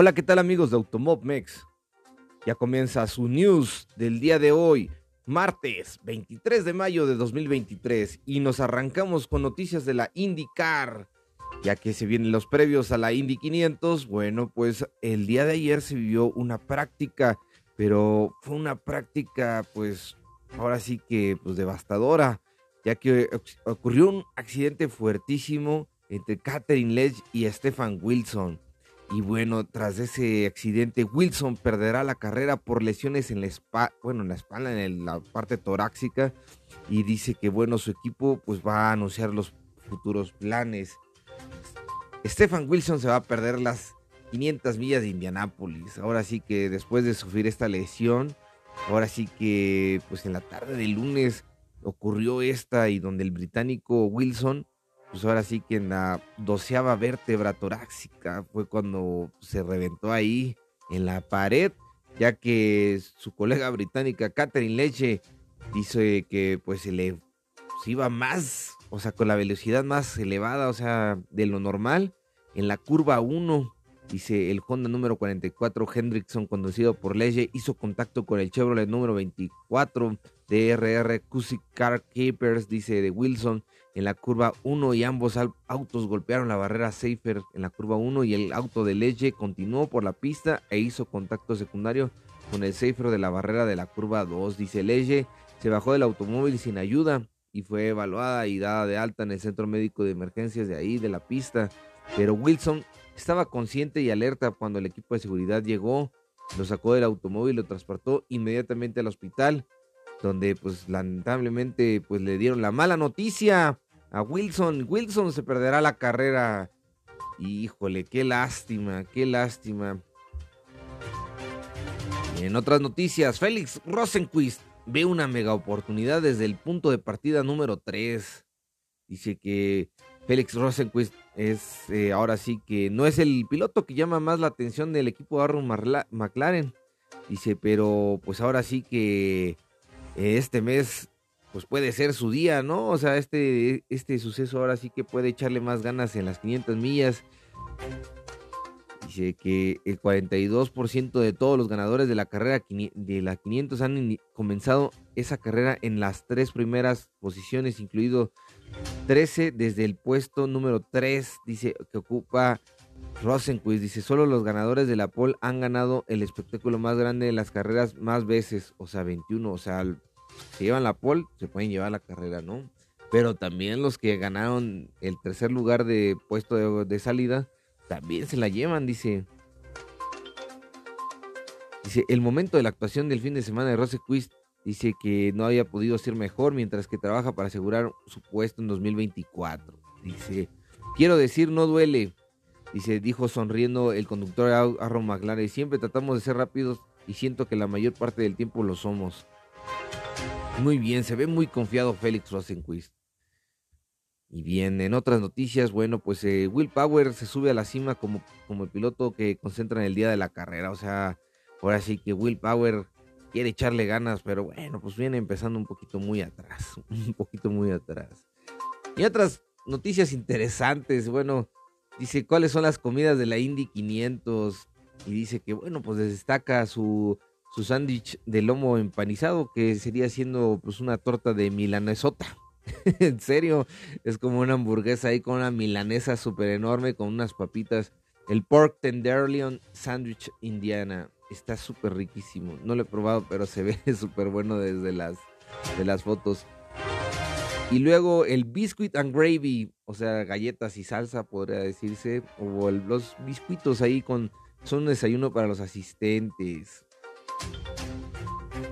Hola, ¿qué tal amigos de Automobmex? Ya comienza su news del día de hoy, martes 23 de mayo de 2023, y nos arrancamos con noticias de la IndyCar, ya que se vienen los previos a la Indy 500. Bueno, pues el día de ayer se vivió una práctica, pero fue una práctica, pues ahora sí que pues devastadora, ya que ocurrió un accidente fuertísimo entre Catherine Ledge y Stefan Wilson. Y bueno, tras ese accidente, Wilson perderá la carrera por lesiones en la espalda, bueno, en la espalda, en la parte torácica. Y dice que bueno, su equipo pues va a anunciar los futuros planes. Stefan Wilson se va a perder las 500 millas de Indianápolis. Ahora sí que después de sufrir esta lesión, ahora sí que pues en la tarde del lunes ocurrió esta y donde el británico Wilson pues ahora sí que en la doceava vértebra torácica fue cuando se reventó ahí en la pared, ya que su colega británica Catherine Leche dice que pues se le iba más, o sea, con la velocidad más elevada, o sea, de lo normal, en la curva 1. Dice el Honda número 44 Hendrickson, conducido por Leche, hizo contacto con el Chevrolet número 24 DRR Cusick Car Keepers, dice de Wilson, en la curva 1 y ambos autos golpearon la barrera Safer en la curva 1 y el auto de Leche continuó por la pista e hizo contacto secundario con el Safer de la barrera de la curva 2. Dice Leche, se bajó del automóvil sin ayuda y fue evaluada y dada de alta en el centro médico de emergencias de ahí, de la pista. Pero Wilson estaba consciente y alerta cuando el equipo de seguridad llegó, lo sacó del automóvil y lo transportó inmediatamente al hospital, donde pues lamentablemente pues le dieron la mala noticia a Wilson. Wilson se perderá la carrera. Híjole, qué lástima, qué lástima. En otras noticias, Félix Rosenquist ve una mega oportunidad desde el punto de partida número 3. Dice que Félix Rosenquist es eh, ahora sí que no es el piloto que llama más la atención del equipo Aaron McLaren. Dice, pero pues ahora sí que este mes pues puede ser su día, ¿no? O sea, este, este suceso ahora sí que puede echarle más ganas en las 500 millas. Dice que el 42% de todos los ganadores de la carrera de la 500 han comenzado esa carrera en las tres primeras posiciones, incluido 13 desde el puesto número 3, dice que ocupa Rosenquist. Dice, solo los ganadores de la pole han ganado el espectáculo más grande de las carreras más veces, o sea, 21, o sea, se llevan la pole, se pueden llevar la carrera, ¿no? Pero también los que ganaron el tercer lugar de puesto de, salida, también se la llevan, dice. Dice, el momento de la actuación del fin de semana de Rosequist dice que no había podido ser mejor mientras que trabaja para asegurar su puesto en 2024. Dice, quiero decir, no duele. Dice, dijo sonriendo el conductor Aaron McLaren. Siempre tratamos de ser rápidos y siento que la mayor parte del tiempo lo somos. Muy bien, se ve muy confiado Félix Rosenquist. Y bien, en otras noticias, bueno, pues eh, Will Power se sube a la cima como, como el piloto que concentra en el día de la carrera. O sea, ahora sí que Will Power quiere echarle ganas, pero bueno, pues viene empezando un poquito muy atrás, un poquito muy atrás. Y otras noticias interesantes, bueno, dice cuáles son las comidas de la Indy 500 y dice que, bueno, pues destaca su su sándwich de lomo empanizado, que sería siendo pues una torta de milanesota. en serio, es como una hamburguesa ahí con una milanesa súper enorme, con unas papitas. El pork tenderloin sandwich indiana. Está súper riquísimo. No lo he probado, pero se ve súper bueno desde las, de las fotos. Y luego el biscuit and gravy, o sea, galletas y salsa, podría decirse. O los biscuitos ahí con... Son un desayuno para los asistentes.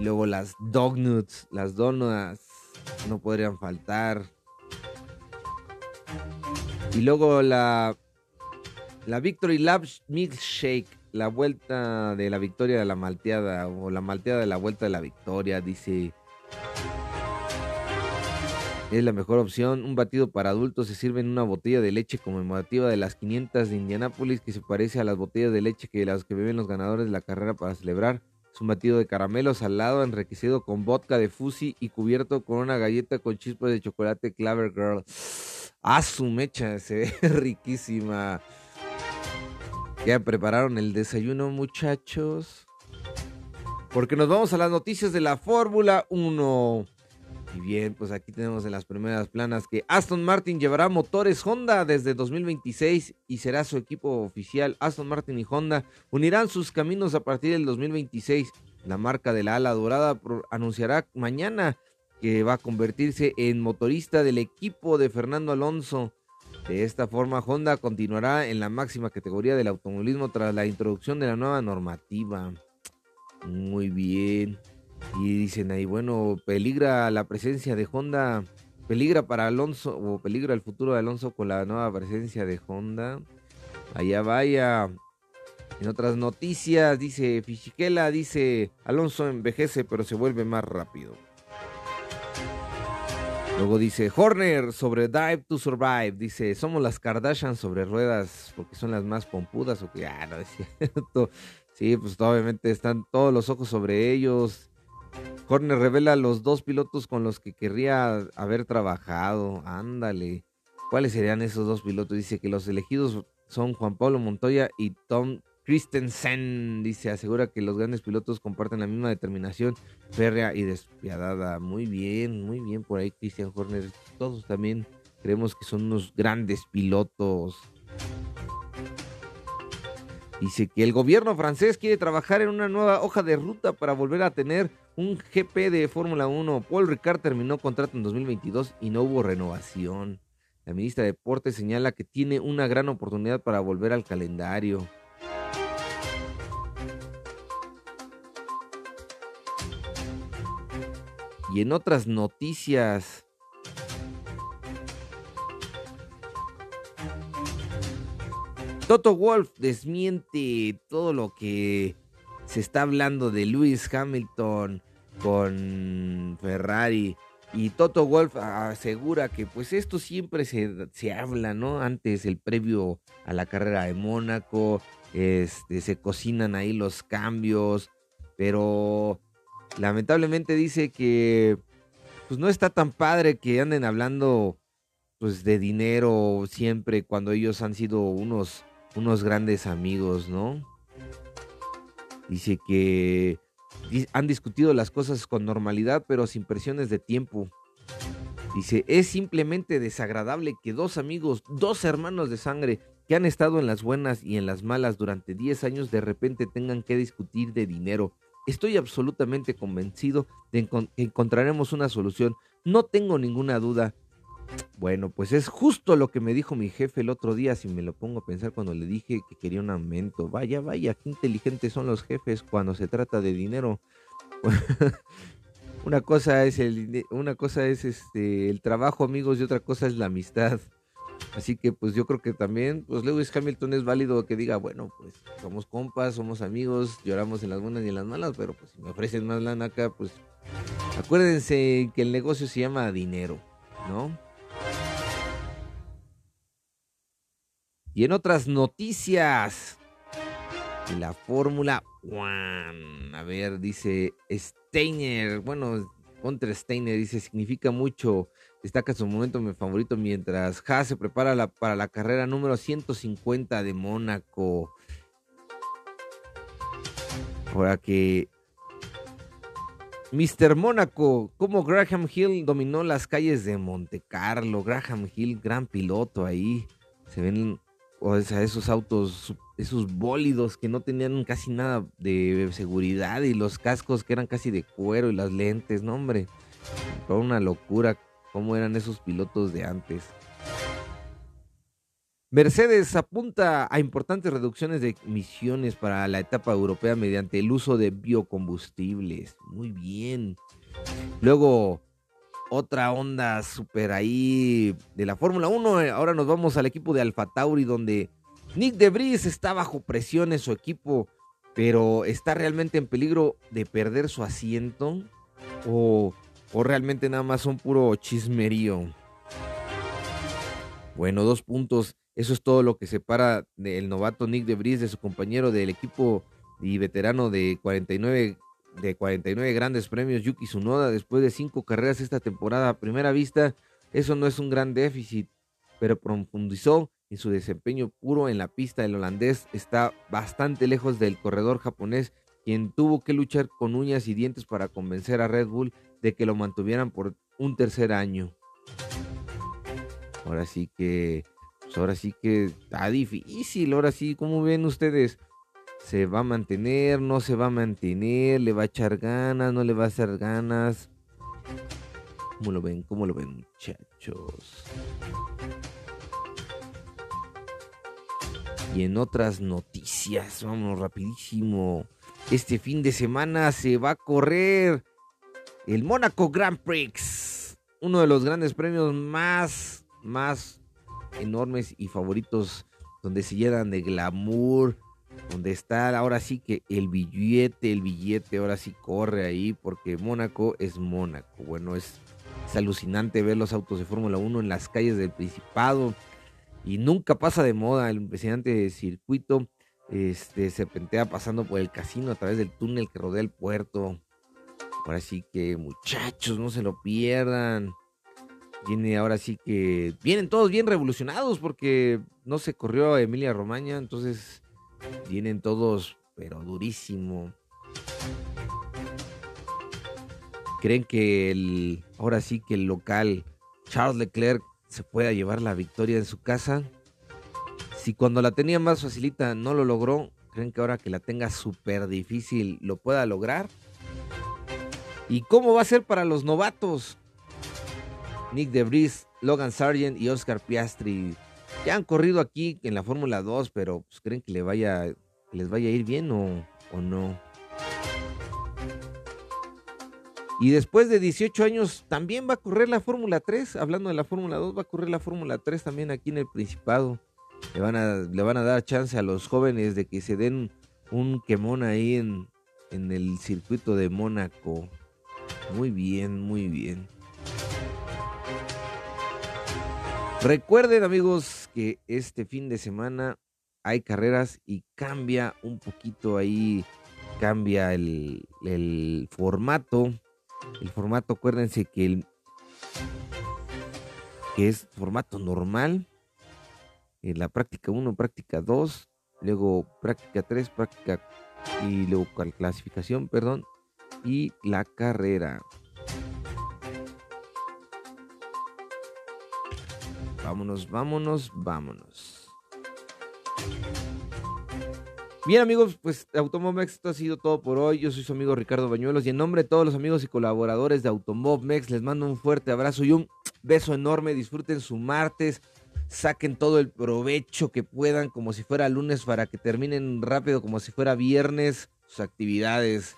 Luego las dognuts, las donuts, no podrían faltar. Y luego la, la Victory Lab Milkshake, la vuelta de la victoria de la malteada, o la malteada de la vuelta de la victoria, dice. Es la mejor opción. Un batido para adultos se sirve en una botella de leche conmemorativa de las 500 de Indianápolis que se parece a las botellas de leche que las que beben los ganadores de la carrera para celebrar. Es un batido de caramelo salado enriquecido con vodka de fusi y cubierto con una galleta con chispas de chocolate Claver Girl. ¡Ah, su mecha! Se ve riquísima. ¿Ya prepararon el desayuno, muchachos? Porque nos vamos a las noticias de la Fórmula 1. Y bien, pues aquí tenemos en las primeras planas que Aston Martin llevará motores Honda desde 2026 y será su equipo oficial. Aston Martin y Honda unirán sus caminos a partir del 2026. La marca de la ala dorada anunciará mañana que va a convertirse en motorista del equipo de Fernando Alonso. De esta forma, Honda continuará en la máxima categoría del automovilismo tras la introducción de la nueva normativa. Muy bien. Y dicen ahí, bueno, peligra la presencia de Honda, peligra para Alonso o peligra el futuro de Alonso con la nueva presencia de Honda. Allá vaya. En otras noticias, dice Fichiquela, dice Alonso envejece pero se vuelve más rápido. Luego dice Horner sobre Dive to Survive. Dice, somos las Kardashian sobre ruedas porque son las más pompudas. O que, ah, no es cierto. Sí, pues obviamente están todos los ojos sobre ellos. Horner revela los dos pilotos con los que querría haber trabajado. Ándale. ¿Cuáles serían esos dos pilotos? Dice que los elegidos son Juan Pablo Montoya y Tom Christensen dice, asegura que los grandes pilotos comparten la misma determinación férrea y despiadada. Muy bien, muy bien por ahí Christian Horner. Todos también creemos que son unos grandes pilotos. Dice que el gobierno francés quiere trabajar en una nueva hoja de ruta para volver a tener un GP de Fórmula 1. Paul Ricard terminó contrato en 2022 y no hubo renovación. La ministra de Deportes señala que tiene una gran oportunidad para volver al calendario. Y en otras noticias, Toto Wolf desmiente todo lo que se está hablando de Lewis Hamilton con Ferrari. Y Toto Wolf asegura que pues esto siempre se, se, habla, ¿no? Antes, el previo a la carrera de Mónaco, este, se cocinan ahí los cambios, pero lamentablemente dice que pues no está tan padre que anden hablando pues de dinero siempre cuando ellos han sido unos, unos grandes amigos, ¿no? Dice que han discutido las cosas con normalidad pero sin presiones de tiempo. Dice, es simplemente desagradable que dos amigos, dos hermanos de sangre que han estado en las buenas y en las malas durante 10 años de repente tengan que discutir de dinero Estoy absolutamente convencido de que encontraremos una solución. No tengo ninguna duda. Bueno, pues es justo lo que me dijo mi jefe el otro día, si me lo pongo a pensar cuando le dije que quería un aumento. Vaya, vaya, qué inteligentes son los jefes cuando se trata de dinero. una cosa es el una cosa es este el trabajo, amigos, y otra cosa es la amistad. Así que pues yo creo que también, pues Lewis Hamilton es válido que diga, bueno, pues somos compas, somos amigos, lloramos en las buenas y en las malas, pero pues si me ofrecen más lana acá, pues acuérdense que el negocio se llama dinero, ¿no? Y en otras noticias la Fórmula One, a ver, dice Steiner, bueno, contra Steiner dice, significa mucho destaca su momento mi favorito mientras Haas se prepara para la carrera número 150 de Mónaco. Ahora que Mr. Mónaco, como Graham Hill dominó las calles de Monte Carlo. Graham Hill, gran piloto ahí. Se ven o sea, esos autos, esos bólidos que no tenían casi nada de seguridad y los cascos que eran casi de cuero y las lentes, no hombre. Fue una locura cómo eran esos pilotos de antes. Mercedes apunta a importantes reducciones de emisiones para la etapa europea mediante el uso de biocombustibles. Muy bien. Luego, otra onda súper ahí de la Fórmula 1. Ahora nos vamos al equipo de Alfa Tauri, donde Nick Debris está bajo presión en su equipo, pero está realmente en peligro de perder su asiento. O o realmente nada más son puro chismerío. Bueno, dos puntos. Eso es todo lo que separa del novato Nick Debris de su compañero del equipo y veterano de 49, de 49 grandes premios, Yuki Tsunoda, después de cinco carreras esta temporada. A primera vista, eso no es un gran déficit, pero profundizó en su desempeño puro en la pista, el holandés está bastante lejos del corredor japonés, quien tuvo que luchar con uñas y dientes para convencer a Red Bull de que lo mantuvieran por un tercer año. Ahora sí que, pues ahora sí que está difícil, ahora sí, ¿cómo ven ustedes? ¿Se va a mantener? ¿No se va a mantener? ¿Le va a echar ganas? ¿No le va a hacer ganas? ¿Cómo lo ven? ¿Cómo lo ven, muchachos? Y en otras noticias, vamos rapidísimo. Este fin de semana se va a correr el Mónaco Grand Prix. Uno de los grandes premios más, más enormes y favoritos donde se llenan de glamour, donde está ahora sí que el billete, el billete ahora sí corre ahí porque Mónaco es Mónaco. Bueno, es, alucinante ver los autos de Fórmula 1 en las calles del Principado y nunca pasa de moda el impresionante circuito. Este, serpentea pasando por el casino a través del túnel que rodea el puerto. Ahora sí que muchachos, no se lo pierdan. Viene ahora sí que vienen todos bien revolucionados porque no se corrió Emilia Romagna, entonces vienen todos pero durísimo. ¿Creen que el ahora sí que el local Charles Leclerc se pueda llevar la victoria en su casa. Si cuando la tenía más facilita no lo logró, ¿creen que ahora que la tenga súper difícil lo pueda lograr? ¿Y cómo va a ser para los novatos? Nick DeVries, Logan Sargent y Oscar Piastri ya han corrido aquí en la Fórmula 2, pero pues, ¿creen que les vaya a ir bien o, no? Y después de 18 años también va a correr la Fórmula 3. Hablando de la Fórmula 2, va a correr la Fórmula 3 también aquí en el Principado. Le van a, dar chance a los jóvenes de que se den un quemón ahí en el circuito de Mónaco. Muy bien, muy bien. Recuerden amigos que este fin de semana hay carreras y cambia un poquito ahí, cambia el, formato el formato, acuérdense que el que es formato normal. En la práctica 1, práctica 2, luego práctica 3, práctica y luego clasificación, perdón, y la carrera. Vámonos, vámonos, vámonos. Bien amigos, pues Automomex, esto ha sido todo por hoy. Yo soy su amigo Ricardo Bañuelos y en nombre de todos los amigos y colaboradores de Automomex les mando un fuerte abrazo y un beso enorme. Disfruten su martes, saquen todo el provecho que puedan como si fuera lunes para que terminen rápido como si fuera viernes sus actividades.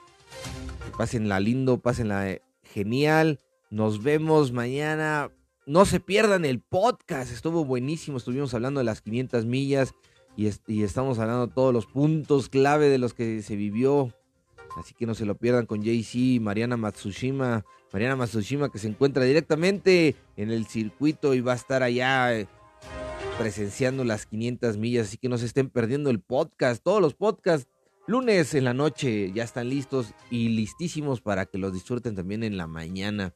Pásenla lindo, pásenla eh, genial. Nos vemos mañana. No se pierdan el podcast, estuvo buenísimo. Estuvimos hablando de las 500 millas y, estamos hablando de todos los puntos clave de los que se vivió. Así que no se lo pierdan con JC, Mariana Matsushima. Mariana Matsushima que se encuentra directamente en el circuito y va a estar allá eh, presenciando las 500 millas. Así que no se estén perdiendo el podcast. Todos los podcasts lunes en la noche ya están listos y listísimos para que los disfruten también en la mañana.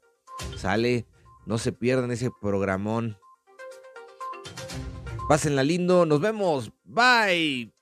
Sale, no se pierdan ese programón. Pásenla lindo. Nos vemos. Bye.